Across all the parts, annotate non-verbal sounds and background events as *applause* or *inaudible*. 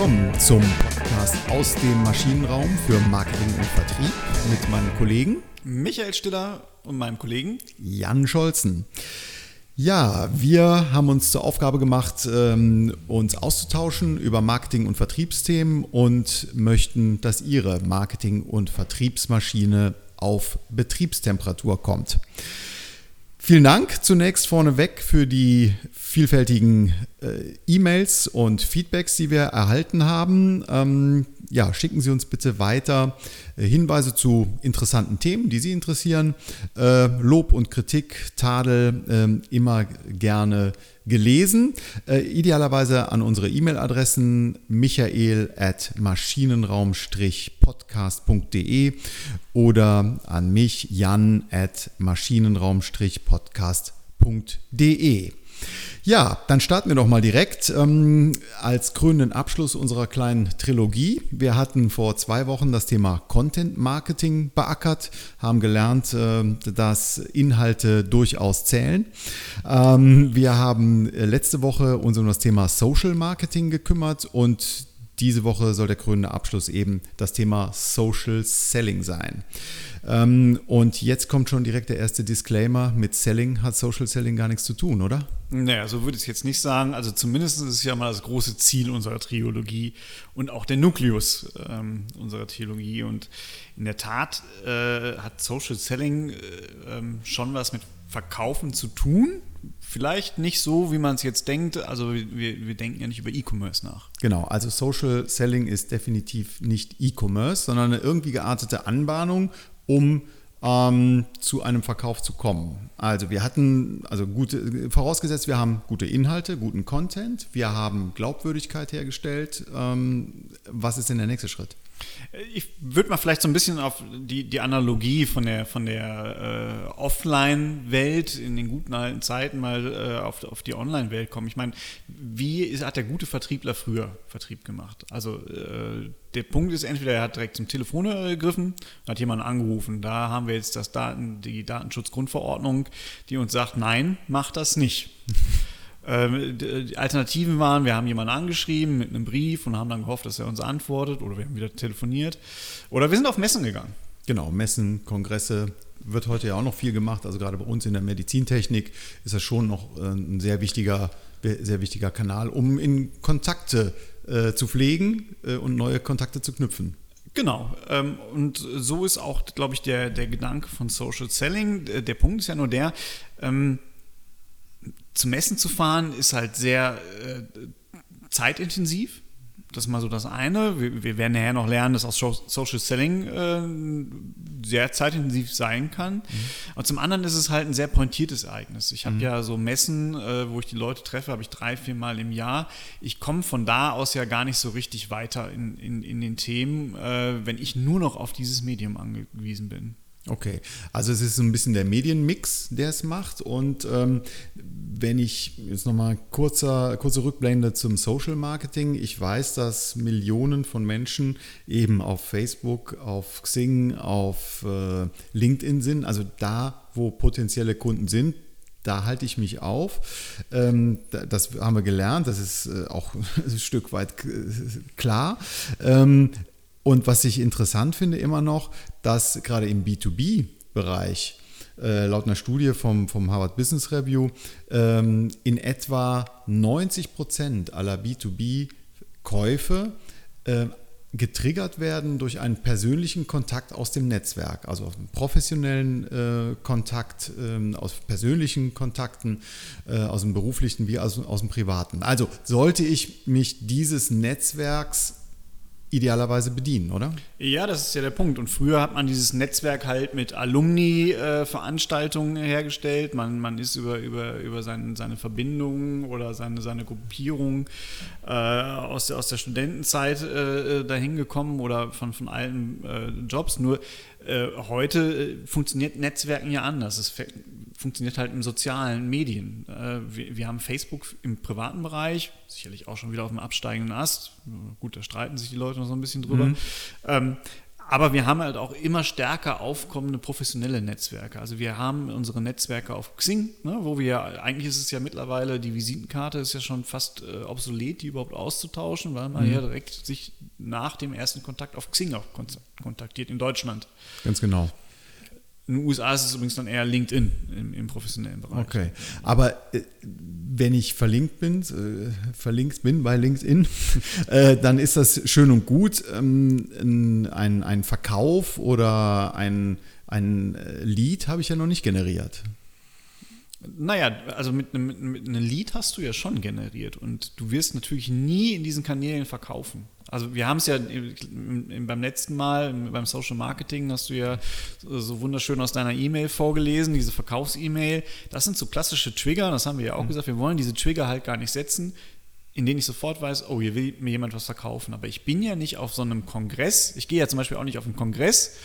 willkommen zum Podcast aus dem Maschinenraum für Marketing und Vertrieb mit meinem Kollegen Michael Stiller und meinem Kollegen Jan Scholzen. Ja, wir haben uns zur Aufgabe gemacht, ähm, uns auszutauschen über Marketing- und Vertriebsthemen und möchten, dass Ihre Marketing- und Vertriebsmaschine auf Betriebstemperatur kommt. Vielen Dank zunächst vorneweg für die vielfältigen äh, E-Mails und Feedbacks, die wir erhalten haben. Ähm, ja, schicken Sie uns bitte weiter äh, Hinweise zu interessanten Themen, die Sie interessieren. Äh, Lob und Kritik, Tadel ähm, immer gerne gelesen. Äh, idealerweise an unsere E-Mail-Adressen michael at maschinenraum-podcast.de oder an mich jan at maschinenraum-podcast.de. Ja, dann starten wir doch mal direkt ähm, als krönenden Abschluss unserer kleinen Trilogie. Wir hatten vor zwei Wochen das Thema Content Marketing beackert, haben gelernt, äh, dass Inhalte durchaus zählen. Ähm, wir haben letzte Woche uns um das Thema Social Marketing gekümmert und diese Woche soll der krönende Abschluss eben das Thema Social Selling sein. Ähm, und jetzt kommt schon direkt der erste Disclaimer: Mit Selling hat Social Selling gar nichts zu tun, oder? Naja, so würde ich es jetzt nicht sagen. Also zumindest ist es ja mal das große Ziel unserer Trilogie und auch der Nukleus ähm, unserer Trilogie. Und in der Tat äh, hat Social Selling äh, ähm, schon was mit Verkaufen zu tun. Vielleicht nicht so, wie man es jetzt denkt. Also wir, wir denken ja nicht über E-Commerce nach. Genau, also Social Selling ist definitiv nicht E-Commerce, sondern eine irgendwie geartete Anbahnung, um ähm, zu einem Verkauf zu kommen. Also wir hatten, also gute, vorausgesetzt, wir haben gute Inhalte, guten Content, wir haben Glaubwürdigkeit hergestellt. Ähm, was ist denn der nächste Schritt? Ich würde mal vielleicht so ein bisschen auf die, die Analogie von der, von der äh, Offline-Welt in den guten alten Zeiten mal äh, auf, auf die Online-Welt kommen. Ich meine, wie ist, hat der gute Vertriebler früher Vertrieb gemacht? Also äh, der Punkt ist, entweder er hat direkt zum Telefon gegriffen, hat jemanden angerufen. Da haben wir jetzt das Daten, die Datenschutzgrundverordnung, die uns sagt, nein, mach das nicht. Ähm, die Alternativen waren, wir haben jemanden angeschrieben mit einem Brief und haben dann gehofft, dass er uns antwortet oder wir haben wieder telefoniert. Oder wir sind auf Messen gegangen. Genau, Messen, Kongresse wird heute ja auch noch viel gemacht. Also gerade bei uns in der Medizintechnik ist das schon noch äh, ein sehr wichtiger, sehr wichtiger Kanal, um in Kontakte äh, zu pflegen äh, und neue Kontakte zu knüpfen. Genau. Ähm, und so ist auch, glaube ich, der, der Gedanke von Social Selling. Der Punkt ist ja nur der, ähm, zum Messen zu fahren ist halt sehr äh, zeitintensiv. Das ist mal so das eine. Wir, wir, werden nachher noch lernen, dass auch Social Selling äh, sehr zeitintensiv sein kann. Mhm. Und zum anderen ist es halt ein sehr pointiertes Ereignis. Ich habe mhm. ja so Messen, äh, wo ich die Leute treffe, habe ich drei, vier Mal im Jahr. Ich komme von da aus ja gar nicht so richtig weiter in, in, in den Themen, äh, wenn ich nur noch auf dieses Medium angewiesen bin. Okay, also es ist so ein bisschen der Medienmix, der es macht. Und ähm, wenn ich jetzt nochmal kurzer, kurze Rückblende zum Social Marketing. Ich weiß, dass Millionen von Menschen eben auf Facebook, auf Xing, auf äh, LinkedIn sind. Also da, wo potenzielle Kunden sind, da halte ich mich auf. Ähm, das haben wir gelernt, das ist äh, auch *laughs* ein Stück weit klar. Ähm, und was ich interessant finde immer noch, dass gerade im B2B-Bereich äh, laut einer Studie vom, vom Harvard Business Review ähm, in etwa 90 Prozent aller B2B-Käufe äh, getriggert werden durch einen persönlichen Kontakt aus dem Netzwerk, also aus einem professionellen äh, Kontakt, äh, aus persönlichen Kontakten, äh, aus dem beruflichen wie aus, aus dem privaten. Also sollte ich mich dieses Netzwerks idealerweise bedienen, oder? Ja, das ist ja der Punkt. Und früher hat man dieses Netzwerk halt mit Alumni-Veranstaltungen äh, hergestellt. Man, man ist über, über, über seine, seine Verbindungen oder seine, seine Gruppierung äh, aus, der, aus der Studentenzeit äh, dahin gekommen oder von, von allen äh, Jobs. Nur äh, heute äh, funktioniert Netzwerken ja anders. Es funktioniert halt im sozialen Medien. Äh, wir, wir, haben Facebook im privaten Bereich, sicherlich auch schon wieder auf dem absteigenden Ast. Gut, da streiten sich die Leute noch so ein bisschen drüber. Mhm. Ähm, Aber wir haben halt auch immer stärker aufkommende professionelle Netzwerke. Also wir haben unsere Netzwerke auf Xing, ne, wo wir, eigentlich ist es ja mittlerweile, die Visitenkarte ist ja schon fast äh, obsolet, die überhaupt auszutauschen, weil man mhm. ja direkt sich nach dem ersten Kontakt auf Xing auch kontaktiert in Deutschland. Ganz genau. In den USA ist es übrigens dann eher LinkedIn im, im professionellen Bereich. Okay, aber äh, wenn ich verlinkt bin, äh, verlinkt bin bei LinkedIn, *laughs* äh, dann ist das schön und gut. Ähm, ein, ein Verkauf oder ein, ein äh, Lead habe ich ja noch nicht generiert. Naja, also mit einem, mit einem Lead hast du ja schon generiert und du wirst natürlich nie in diesen Kanälen verkaufen. Also wir haben es ja beim letzten Mal, beim Social Marketing, hast du ja so wunderschön aus deiner E-Mail vorgelesen, diese Verkaufs-E-Mail. Das sind so klassische Trigger, das haben wir ja auch mhm. gesagt, wir wollen diese Trigger halt gar nicht setzen, in denen ich sofort weiß, oh, hier will mir jemand was verkaufen. Aber ich bin ja nicht auf so einem Kongress, ich gehe ja zum Beispiel auch nicht auf einen Kongress,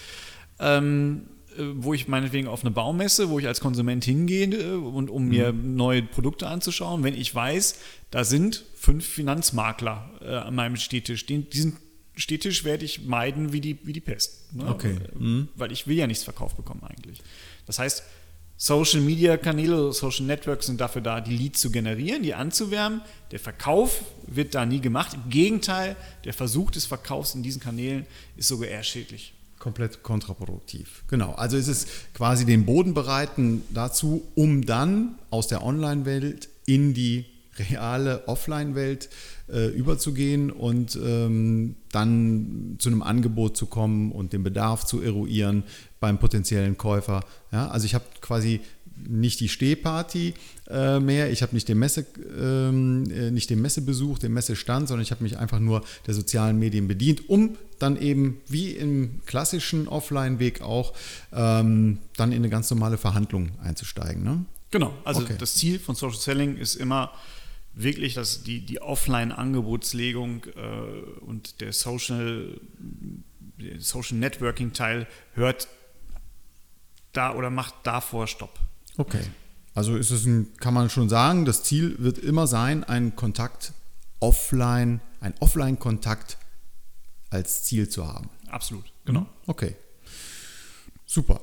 ähm, äh, wo ich meinetwegen auf eine Baumesse, wo ich als Konsument hingehe äh, und um mir mhm. neue Produkte anzuschauen, wenn ich weiß, da sind fünf Finanzmakler äh, an meinem Städtisch. Den, diesen Städtisch werde ich meiden wie die, wie die Pest. Ne? Okay. Mhm. Weil ich will ja nichts verkauft bekommen eigentlich. Das heißt, Social Media Kanäle, Social Networks sind dafür da, die Leads zu generieren, die anzuwärmen. Der Verkauf wird da nie gemacht. Im Gegenteil, der Versuch des Verkaufs in diesen Kanälen ist sogar eher schädlich komplett kontraproduktiv. Genau, also ist es quasi den Boden bereiten dazu, um dann aus der Online-Welt in die reale Offline-Welt äh, überzugehen und ähm, dann zu einem Angebot zu kommen und den Bedarf zu eruieren beim potenziellen Käufer. Ja, also ich habe quasi nicht die Stehparty äh, mehr, ich habe nicht den Messe, ähm, äh, nicht den Messebesuch, den Messestand, sondern ich habe mich einfach nur der sozialen Medien bedient, um dann eben wie im klassischen Offline-Weg auch ähm, dann in eine ganz normale Verhandlung einzusteigen. Ne? Genau, also okay. das Ziel von Social Selling ist immer wirklich, dass die, die Offline-Angebotslegung äh, und der Social, der Social Networking-Teil hört da oder macht davor Stopp. Okay. Also ist es ein, kann man schon sagen, das Ziel wird immer sein, einen Kontakt offline, ein Offline-Kontakt als Ziel zu haben. Absolut, genau. Mhm. Okay. Super.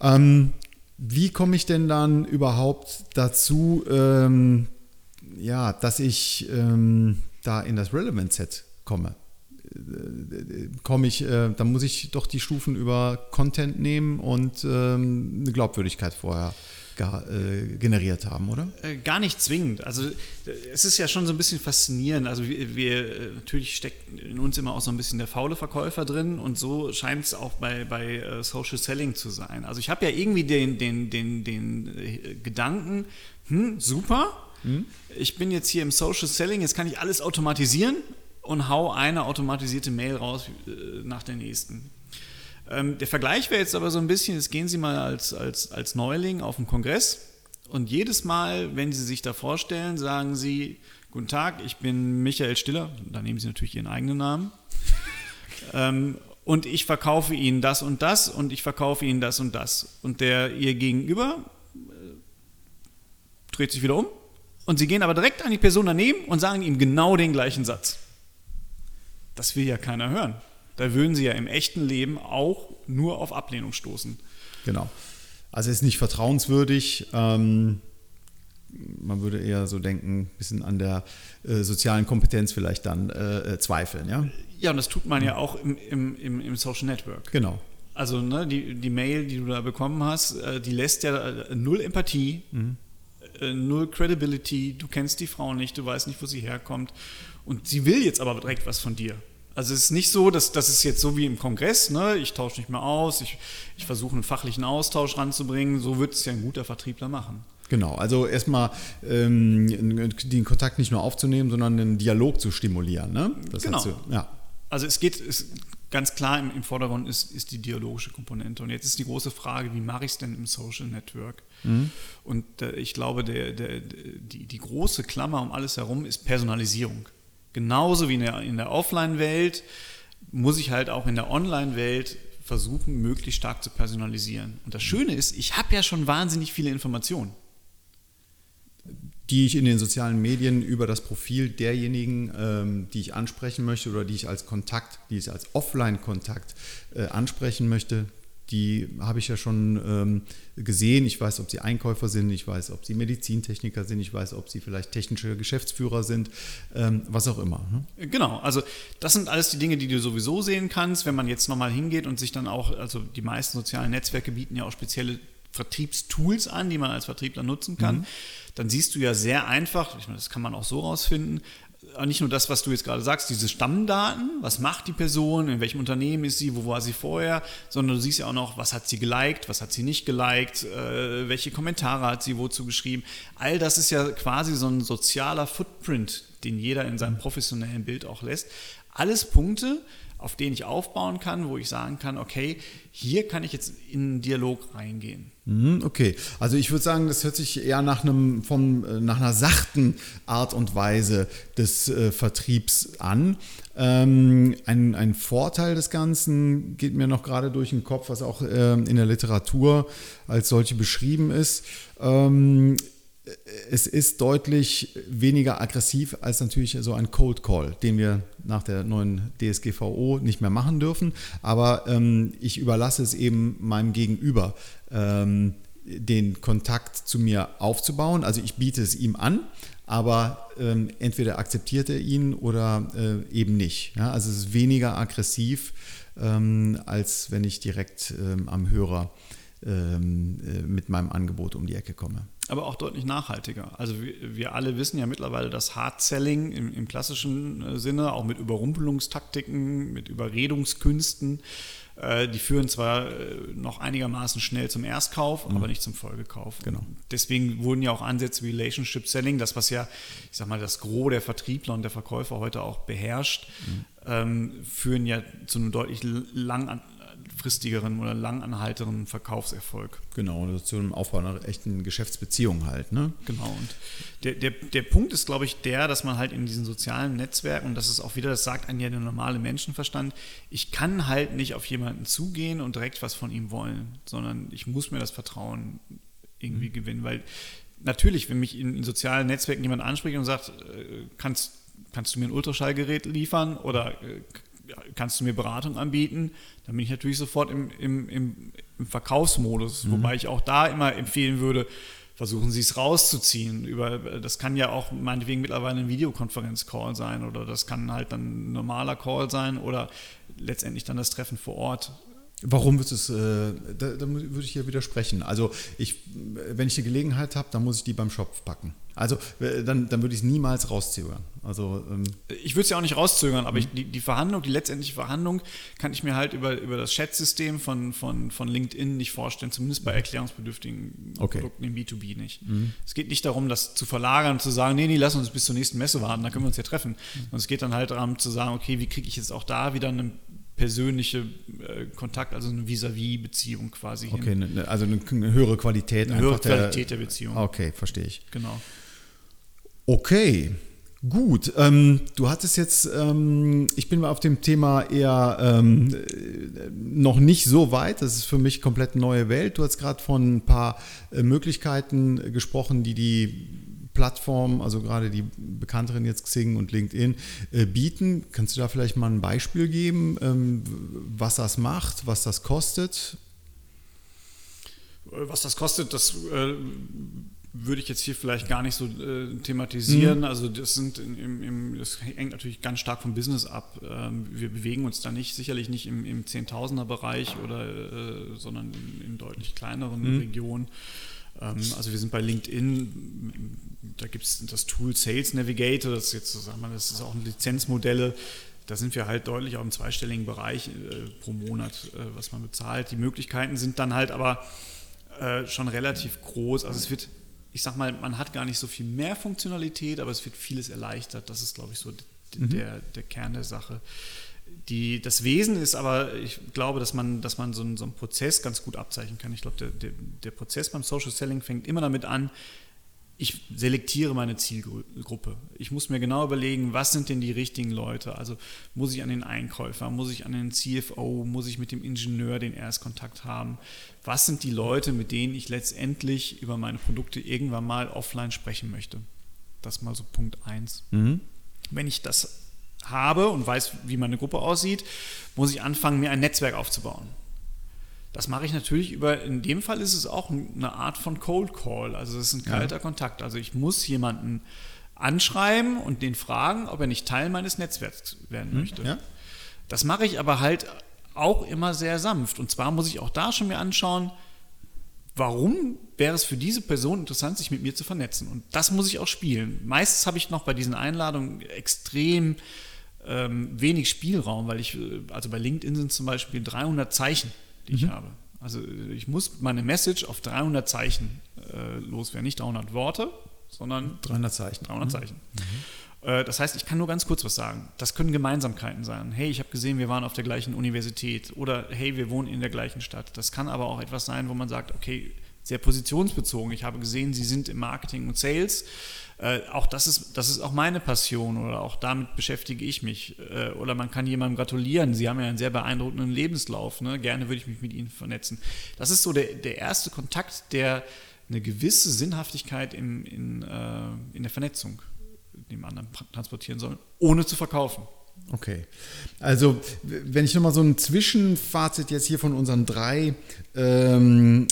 Ähm, wie komme ich denn dann überhaupt dazu, ähm, ja, dass ich ähm, da in das Relevant Set komme? Äh, komme ich, äh, dann muss ich doch die Stufen über Content nehmen und ähm, eine Glaubwürdigkeit vorher äh, generiert haben, oder? Äh, gar nicht zwingend. Also es ist ja schon so ein bisschen faszinierend. Also wir, wir, äh, natürlich steckt in uns immer auch so ein bisschen der faule Verkäufer drin und so scheint es auch bei, bei Social Selling zu sein. Also ich habe ja irgendwie den, den, den, den Gedanken, hm, super, hm? ich bin jetzt hier im Social Selling, jetzt kann ich alles automatisieren und hau eine automatisierte Mail raus nach der nächsten. Ähm, der Vergleich wäre jetzt aber so ein bisschen, jetzt gehen Sie mal als, als, als Neuling auf den Kongress und jedes Mal, wenn Sie sich da vorstellen, sagen Sie, guten Tag, ich bin Michael Stiller, da nehmen Sie natürlich Ihren eigenen Namen. *laughs* ähm, und ich verkaufe Ihnen das und das und ich verkaufe Ihnen das und das. Und der Ihr Gegenüber äh, dreht sich wieder um und Sie gehen aber direkt an die Person daneben und sagen ihm genau den gleichen Satz. Das will ja keiner hören da würden sie ja im echten Leben auch nur auf Ablehnung stoßen. Genau. Also ist nicht vertrauenswürdig. Ähm, man würde eher so denken, ein bisschen an der äh, sozialen Kompetenz vielleicht dann äh, äh, zweifeln, ja? Ja, und das tut man ja auch im, im, im, im Social Network. Genau. Also ne, die, die Mail, die du da bekommen hast, äh, die lässt ja äh, null Empathie, mhm. Null Credibility, du kennst die Frau nicht, du weißt nicht, wo sie herkommt. Und sie will jetzt aber direkt was von dir. Also es ist nicht so, dass das ist jetzt so wie im Kongress, ne? ich tausche nicht mehr aus, ich, ich versuche einen fachlichen Austausch ranzubringen, so wird es ja ein guter Vertriebler machen. Genau, also erstmal ähm, den Kontakt nicht nur aufzunehmen, sondern einen Dialog zu stimulieren. Ne? Das genau. Du, ja. Also es geht, es, ganz klar im, im Vordergrund ist, ist die dialogische Komponente. Und jetzt ist die große Frage, wie mache ich es denn im Social Network? Mhm. Und äh, ich glaube, der, der, die, die große Klammer um alles herum ist Personalisierung. Genauso wie in der, in der Offline-Welt muss ich halt auch in der Online-Welt versuchen, möglichst stark zu personalisieren. Und das Schöne ist, ich habe ja schon wahnsinnig viele Informationen. die ich in den sozialen Medien über das Profil derjenigen, ähm, die ich ansprechen möchte oder die ich als Kontakt, die ich als Offline-Kontakt äh, ansprechen möchte, die habe ich ja schon ähm, gesehen. Ich weiß, ob sie Einkäufer sind, ich weiß, ob sie Medizintechniker sind, ich weiß, ob sie vielleicht technische Geschäftsführer sind, ähm, was auch immer. Ne? Genau, also das sind alles die Dinge, die du sowieso sehen kannst, wenn man jetzt nochmal hingeht und sich dann auch, also die meisten sozialen Netzwerke bieten ja auch spezielle Vertriebstools an, die man als Vertriebler nutzen kann. Mhm. Dann siehst du ja sehr einfach, ich meine, das kann man auch so rausfinden, nicht nur das, was du jetzt gerade sagst, diese Stammdaten, was macht die Person, in welchem Unternehmen ist sie, wo war sie vorher, sondern du siehst ja auch noch, was hat sie geliked, was hat sie nicht geliked, äh, welche Kommentare hat sie wozu geschrieben. All das ist ja quasi so ein sozialer Footprint, den jeder in seinem professionellen Bild auch lässt. Alles Punkte, auf denen ich aufbauen kann, wo ich sagen kann, okay, hier kann ich jetzt in einen Dialog reingehen. Mhm, okay, also ich würde sagen, das hört sich eher nach, einem, vom, äh, nach einer sachten Art und Weise des äh, Vertriebs an. Ähm, ein, ein, Vorteil des Ganzen geht mir noch gerade durch den Kopf, was auch äh, in der Literatur als solche beschrieben ist. Ähm, es ist deutlich weniger aggressiv als natürlich so ein Cold Call, den wir nach der neuen DSGVO nicht mehr machen dürfen. Aber ähm, ich überlasse es eben meinem Gegenüber, ähm, den Kontakt zu mir aufzubauen. Also ich biete es ihm an, aber ähm, entweder akzeptiert er ihn oder äh, eben nicht. Ja? Also es ist weniger aggressiv, ähm, als wenn ich direkt ähm, am Hörer äh, mit meinem Angebot um die Ecke komme aber auch deutlich nachhaltiger. Also wir, wir alle wissen ja mittlerweile, dass Hard Selling im, im, klassischen äh, Sinne, auch mit Überrumpelungstaktiken, mit Überredungskünsten, äh, die führen zwar äh, noch einigermaßen schnell zum Erstkauf, mhm. aber nicht zum Folgekauf. Genau. Deswegen wurden ja auch Ansätze wie Relationship Selling, das was ja, ich sag mal, das Gros der Vertriebler und der Verkäufer heute auch beherrscht, mhm. ähm, führen ja zu einem deutlich lang langfristigeren oder langanhalteren Verkaufserfolg. Genau, also zu einem Aufbau einer echten Geschäftsbeziehung halt. Ne? Genau, und der, der, der Punkt ist, glaube ich, der, dass man halt in diesen sozialen Netzwerken, und das ist auch wieder, das sagt einem ja der normale Menschenverstand, ich kann halt nicht auf jemanden zugehen und direkt was von ihm wollen, sondern ich muss mir das Vertrauen irgendwie mhm. gewinnen, weil natürlich, wenn mich in, in sozialen Netzwerken jemand anspricht und sagt, äh, kannst, kannst du mir ein Ultraschallgerät liefern oder äh, kannst du mir Beratung anbieten? Dann bin ich natürlich sofort im, im, im, im Verkaufsmodus, mhm. wobei ich auch da immer empfehlen würde, versuchen Sie es rauszuziehen. Über, das kann ja auch meinetwegen mittlerweile ein Videokonferenz-Call sein oder das kann halt dann ein normaler Call sein oder letztendlich dann das Treffen vor Ort. Warum wird es, äh, da, da, würde ich hier widersprechen. Also ich, wenn ich die Gelegenheit habe, dann muss ich die beim Shop packen. Also äh, dann, dann würde ich es niemals rauszögern. Also, ähm ich würde es ja auch nicht rauszögern, aber ich, die, die, Verhandlung, die letztendliche Verhandlung kann ich mir halt über, über das Chat-System von, von, von LinkedIn nicht vorstellen, zumindest bei erklärungsbedürftigen okay. Produkten im B2B nicht. Mhm. Es geht nicht darum, das zu verlagern und zu sagen, nee, nee, lass uns bis zur nächsten Messe warten, da können wir uns ja treffen. Mhm. es geht dann halt darum zu sagen, okay, wie kriege ich jetzt auch da wieder einen persönliche äh, Kontakt, also eine Vis-à-vis-Beziehung quasi okay, hin. Okay, ne, also eine, eine, höhere Qualität. Eine höhere Qualität der, der Beziehung. Okay, verstehe ich. Genau. Okay, gut. Ähm, du hattest jetzt, ähm, ich bin mal auf dem Thema eher ähm, noch nicht so weit. Das ist für mich komplett neue Welt. Du hast gerade von ein paar äh, Möglichkeiten gesprochen, die die Plattformen, also gerade die bekannteren jetzt Xing und LinkedIn, äh, bieten. Kannst du da vielleicht mal ein Beispiel geben, ähm, was das macht, was das kostet? Was das kostet, das äh, würde ich jetzt hier vielleicht gar nicht so äh, thematisieren. Mhm. Also das sind im, im, das hängt natürlich ganz stark vom Business ab. Ähm, wir bewegen uns da nicht, sicherlich nicht im, im Zehntausender-Bereich oder äh, sondern in, in, deutlich kleineren mhm. Regionen. Ähm, also wir sind bei LinkedIn, da gibt es das Tool Sales Navigator, das ist jetzt, sagen wir, das ist auch ein Lizenzmodelle. Da sind wir halt deutlich auch im zweistelligen Bereich äh, pro Monat, äh, was man bezahlt. Die Möglichkeiten sind dann halt aber äh, schon relativ groß. Also es wird ich sag mal, man hat gar nicht so viel mehr Funktionalität, aber es wird vieles erleichtert. Das ist, glaube ich, so mhm. der, der Kern der Sache. Die, das Wesen ist aber, ich glaube, dass man, dass man so, einen, so einen Prozess ganz gut abzeichnen kann. Ich glaube, der, der, der Prozess beim Social Selling fängt immer damit an, ich selektiere meine Zielgruppe. Ich muss mir genau überlegen, was sind denn die richtigen Leute? Also muss ich an den Einkäufer, muss ich an den CFO, muss ich mit dem Ingenieur den Erstkontakt haben? Was sind die Leute, mit denen ich letztendlich über meine Produkte irgendwann mal offline sprechen möchte? Das mal so Punkt 1. Mhm. Wenn ich das habe und weiß, wie meine Gruppe aussieht, muss ich anfangen, mir ein Netzwerk aufzubauen. Das mache ich natürlich über, in dem Fall ist es auch eine Art von Cold Call, also es ist ein kalter ja. Kontakt. Also ich muss jemanden anschreiben und den fragen, ob er nicht Teil meines Netzwerks werden mhm. möchte. Ja. Das mache ich aber halt auch immer sehr sanft. Und zwar muss ich auch da schon mir anschauen, warum wäre es für diese Person interessant, sich mit mir zu vernetzen. Und das muss ich auch spielen. Meistens habe ich noch bei diesen Einladungen extrem ähm, wenig Spielraum, weil ich, äh, also bei LinkedIn sind zum Beispiel 300 Zeichen, die mhm. ich habe. Also ich muss meine Message auf 300 Zeichen äh, loswerden, nicht 300 Worte, sondern 300 Zeichen. 300 mhm. Zeichen. Mhm. Äh, das heißt, ich kann nur ganz kurz was sagen. Das können Gemeinsamkeiten sein. Hey, ich habe gesehen, wir waren auf der gleichen Universität oder hey, wir wohnen in der gleichen Stadt. Das kann aber auch etwas sein, wo man sagt, okay, sehr positionsbezogen. Ich habe gesehen, Sie sind im Marketing und Sales. Äh, auch das ist, das ist auch meine Passion oder auch damit beschäftige ich mich. Äh, oder man kann jemandem gratulieren. Sie haben ja einen sehr beeindruckenden Lebenslauf. Ne? Gerne würde ich mich mit Ihnen vernetzen. Das ist so der, der erste Kontakt, der eine gewisse Sinnhaftigkeit im, in, äh, in der Vernetzung dem anderen transportieren soll, ohne zu verkaufen. Okay. Also, wenn ich nochmal so ein Zwischenfazit jetzt hier von unseren drei ähm,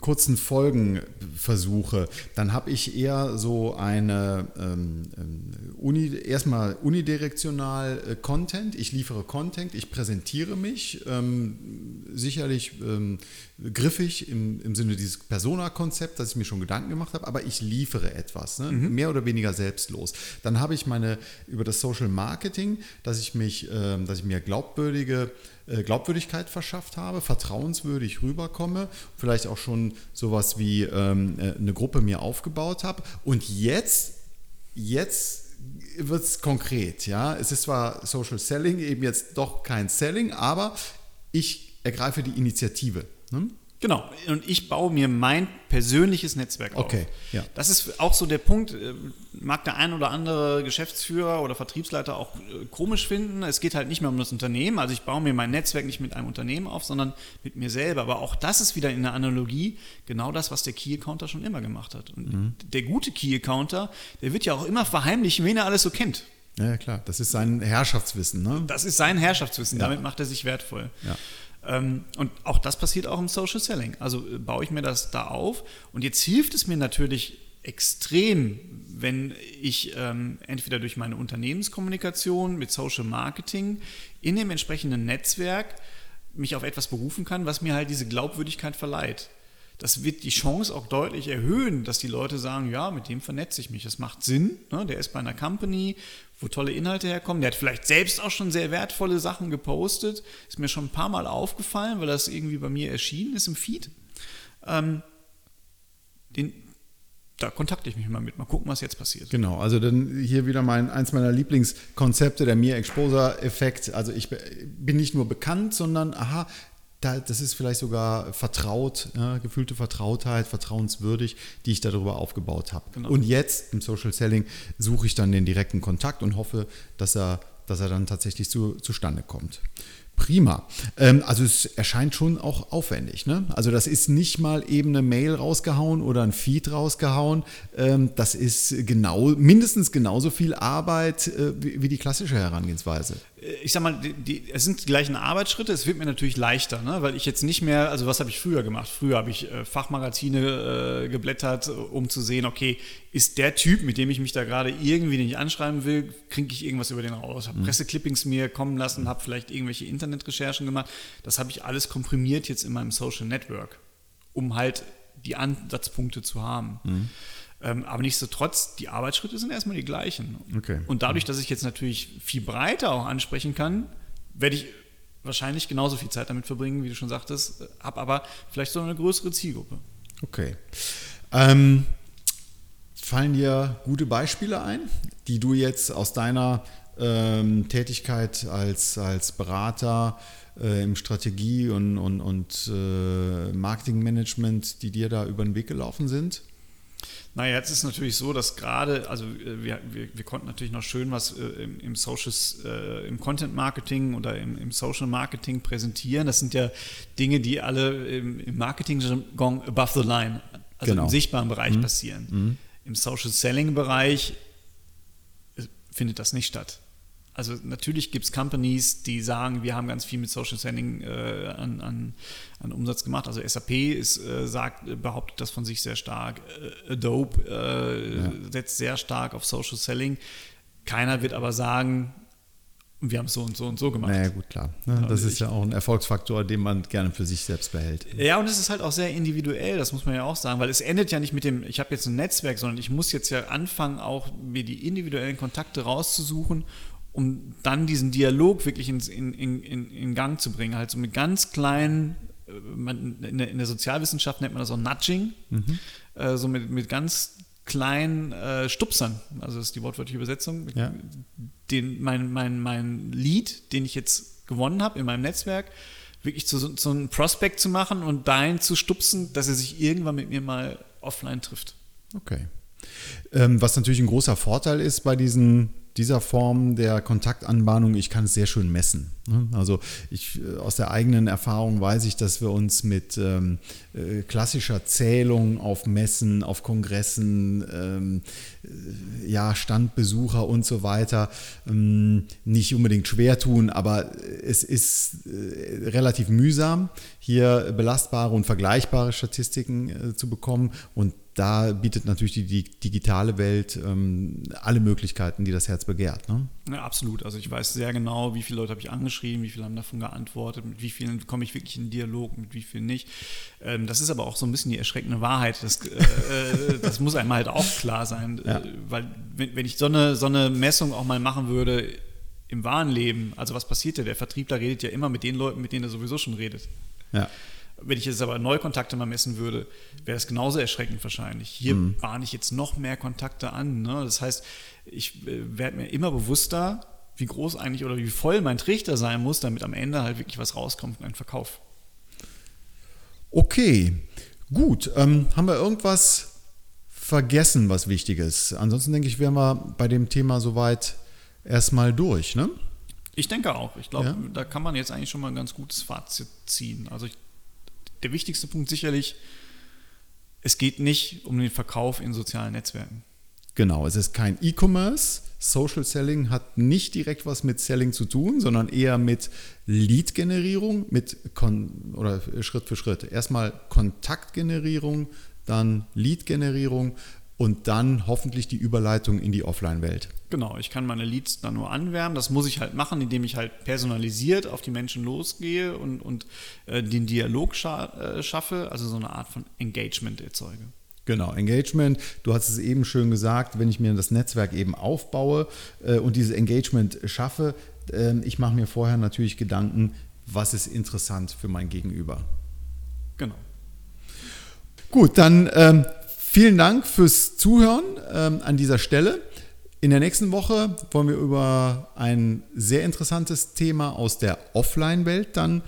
kurzen Folgen versuche, dann habe ich eher so eine ähm, ähm, Uni, erstmal unidirektional äh, Content. Ich liefere Content, ich präsentiere mich, ähm, sicherlich ähm, griffig im, im Sinne dieses Persona-Konzept, dass ich mir schon Gedanken gemacht habe, aber ich liefere etwas, ne? mhm. mehr oder weniger selbstlos. Dann habe ich meine über das Social Marketing, dass ich mich, äh, dass ich mir glaubwürdige Glaubwürdigkeit verschafft habe, vertrauenswürdig rüberkomme, vielleicht auch schon sowas wie ähm, äh, eine Gruppe mir aufgebaut habe. Und jetzt, jetzt wird es konkret. Ja? Es ist zwar Social Selling, eben jetzt doch kein Selling, aber ich ergreife die Initiative. Ne? Genau, und ich baue mir mein persönliches Netzwerk auf. Okay, ja. Das ist auch so der Punkt, äh, mag der ein oder andere Geschäftsführer oder Vertriebsleiter auch äh, komisch finden. Es geht halt nicht mehr um das Unternehmen. Also ich baue mir mein Netzwerk nicht mit einem Unternehmen auf, sondern mit mir selber. Aber auch das ist wieder in der Analogie genau das, was der Key-Accounter schon immer gemacht hat. Und mhm. der gute Key-Accounter, der wird ja auch immer verheimlichen, wen er alles so kennt. Ja, klar, das ist sein Herrschaftswissen. Ne? Das ist sein Herrschaftswissen, ja. damit macht er sich wertvoll. Ja. Ähm, und auch das passiert auch im Social Selling. Also äh, baue ich mir das da auf. Und jetzt hilft es mir natürlich extrem, wenn ich ähm, entweder durch meine Unternehmenskommunikation mit Social Marketing in dem entsprechenden Netzwerk mich auf etwas berufen kann, was mir halt diese Glaubwürdigkeit verleiht. Das wird die Chance auch deutlich erhöhen, dass die Leute sagen, ja, mit dem vernetze ich mich. Das macht Sinn. Ne? Der ist bei einer Company, wo tolle Inhalte herkommen. Der hat vielleicht selbst auch schon sehr wertvolle Sachen gepostet. Ist mir schon ein paar Mal aufgefallen, weil das irgendwie bei mir erschienen ist im Feed. Ähm, den, da kontakte ich mich mal mit, mal gucken, was jetzt passiert. Genau, also dann hier wieder mein, eins meiner Lieblingskonzepte, der Mir Exposure-Effekt. Also ich bin nicht nur bekannt, sondern aha, das ist vielleicht sogar vertraut, ja, gefühlte Vertrautheit, vertrauenswürdig, die ich darüber aufgebaut habe. Genau. Und jetzt im Social Selling suche ich dann den direkten Kontakt und hoffe, dass er, dass er dann tatsächlich zu, zustande kommt. Prima. Ähm, also es erscheint schon auch aufwendig. Ne? Also das ist nicht mal eben eine Mail rausgehauen oder ein Feed rausgehauen. Ähm, das ist genau, mindestens genauso viel Arbeit äh, wie, die klassische Herangehensweise ich sag mal, die, die, es sind die gleichen Arbeitsschritte, es wird mir natürlich leichter, ne? weil ich jetzt nicht mehr, also was habe ich früher gemacht? Früher habe ich äh, Fachmagazine äh, geblättert, um zu sehen, okay, ist der Typ, mit dem ich mich da gerade irgendwie nicht anschreiben will, kriege ich irgendwas über den raus. Habe mhm. Presseclippings mir kommen lassen, habe vielleicht irgendwelche Internetrecherchen gemacht. Das habe ich alles komprimiert jetzt in meinem Social Network, um halt die Ansatzpunkte zu haben. Mhm. Ähm, aber nichtsdestotrotz, die Arbeitsschritte sind erstmal die gleichen. Okay. Und dadurch, dass ich jetzt natürlich viel breiter auch ansprechen kann, werde ich wahrscheinlich genauso viel Zeit damit verbringen, wie du schon sagtest, habe aber vielleicht so eine größere Zielgruppe. Okay. Ähm, fallen dir gute Beispiele ein, die du jetzt aus deiner ähm, Tätigkeit als, als Berater äh, im Strategie- und, und, und äh, Marketingmanagement, die dir da über den Weg gelaufen sind? Naja, jetzt ist natürlich so, dass gerade, also äh, wir, wir, wir, konnten natürlich noch schön was äh, im, im Social, äh, im Content Marketing oder im, im, Social Marketing präsentieren. Das sind ja Dinge, die alle im, im Marketing-Jargon above the line, also genau. im sichtbaren Bereich mhm. passieren. Mhm. Im Social Selling Bereich äh, findet das nicht statt. Also natürlich gibt es Companies, die sagen, wir haben ganz viel mit Social Selling äh, an, an, an, Umsatz gemacht. Also SAP ist, äh, sagt, behauptet das von sich sehr stark. Äh, Adobe äh, ja. setzt sehr stark auf Social Selling. Keiner wird aber sagen, wir haben es so und so und so gemacht. Naja, gut, klar. Ne? Das ist ja auch ein Erfolgsfaktor, den man gerne für sich selbst behält. Ja, und es ist halt auch sehr individuell, das muss man ja auch sagen, weil es endet ja nicht mit dem, ich habe jetzt ein Netzwerk, sondern ich muss jetzt ja anfangen, auch mir die individuellen Kontakte rauszusuchen, um dann diesen Dialog wirklich in, in, in, in Gang zu bringen. Halt so mit ganz kleinen, äh, man, in, der, in, der, Sozialwissenschaft nennt man das auch Nudging, mhm. äh, so mit, mit ganz kleinen äh, Stupsern, also das ist die wortwörtliche Übersetzung, ja. Den, mein, mein, mein Lead, den ich jetzt gewonnen habe in meinem Netzwerk, wirklich zu, zu einem Prospect zu machen und dahin zu stupsen, dass er sich irgendwann mit mir mal offline trifft. Okay. Ähm, was natürlich ein großer Vorteil ist bei diesen dieser Form der Kontaktanbahnung, ich kann es sehr schön messen. Ne? Also ich, äh, aus der eigenen Erfahrung weiß ich, dass wir uns mit ähm, äh, klassischer Zählung auf Messen, auf Kongressen, ähm, äh, ja, Standbesucher und so weiter ähm, nicht unbedingt schwer tun, aber es ist äh, relativ mühsam, hier belastbare und vergleichbare Statistiken äh, zu bekommen und da bietet natürlich die, die digitale Welt ähm, alle Möglichkeiten, die das Herz begehrt. Ne? Ja, absolut. Also ich weiß sehr genau, wie viele Leute habe ich angeschrieben, wie viele haben davon geantwortet, mit wie vielen komme ich wirklich in Dialog, mit wie vielen nicht. Ähm, das ist aber auch so ein bisschen die erschreckende Wahrheit. Das, äh, äh das muss einem halt auch klar sein. Ja. Äh, weil wenn, wenn ich so eine, so eine Messung auch mal machen würde im wahren Leben, also was passiert ja? Der Vertriebler redet ja immer mit den Leuten, mit denen er sowieso schon redet. Ja. Wenn ich jetzt aber Neukontakte mal messen würde, wäre das genauso erschreckend wahrscheinlich. Hier mhm. bahne ich jetzt noch mehr Kontakte an. Ne? Das heißt, ich äh, werde mir immer bewusster, wie groß eigentlich oder wie voll mein Trichter sein muss, damit am Ende halt wirklich was rauskommt und ein Verkauf. Okay, gut. Ähm, haben wir irgendwas vergessen, was wichtig ist? Ansonsten denke ich, wären wir bei dem Thema soweit erstmal durch, ne? Ich denke auch. Ich glaube, ja? da kann man jetzt eigentlich schon mal ein ganz gutes Fazit ziehen. Also ich der wichtigste Punkt sicherlich, es geht nicht um den Verkauf in sozialen Netzwerken. Genau, es ist kein E-Commerce. Social Selling hat nicht direkt was mit Selling zu tun, sondern eher mit Lead-Generierung, mit Kon oder Schritt für Schritt. Erstmal Kontaktgenerierung, dann Lead-Generierung und dann hoffentlich die Überleitung in die Offline-Welt. Genau, ich kann meine Leads dann nur anwärmen. Das muss ich halt machen, indem ich halt personalisiert auf die Menschen losgehe und, und äh, den Dialog scha äh, schaffe, also so eine Art von Engagement erzeuge. Genau, Engagement. Du hast es eben schön gesagt, wenn ich mir das Netzwerk eben aufbaue äh, und dieses Engagement schaffe, ähm, ich mache mir vorher natürlich Gedanken, was ist interessant für mein Gegenüber. Genau. Gut, dann ähm, Vielen Dank fürs Zuhören ähm, an dieser Stelle. In der nächsten Woche wollen wir über ein sehr interessantes Thema aus der Offline-Welt dann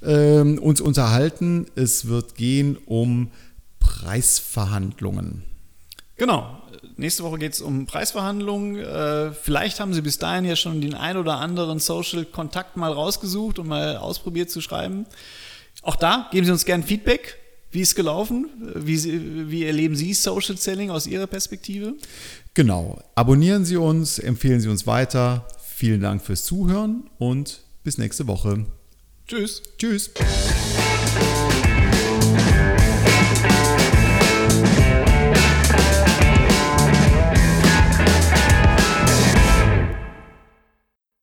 ähm, uns unterhalten. Es wird gehen um Preisverhandlungen. Genau. Nächste Woche geht es um Preisverhandlungen. Äh, vielleicht haben Sie bis dahin ja schon den ein oder anderen Social-Kontakt mal rausgesucht und mal ausprobiert zu schreiben. Auch da geben Sie uns gerne Feedback. Wie ist gelaufen? Wie, wie erleben Sie Social Selling aus Ihrer Perspektive? Genau. Abonnieren Sie uns, empfehlen Sie uns weiter. Vielen Dank fürs Zuhören und bis nächste Woche. Tschüss. Tschüss.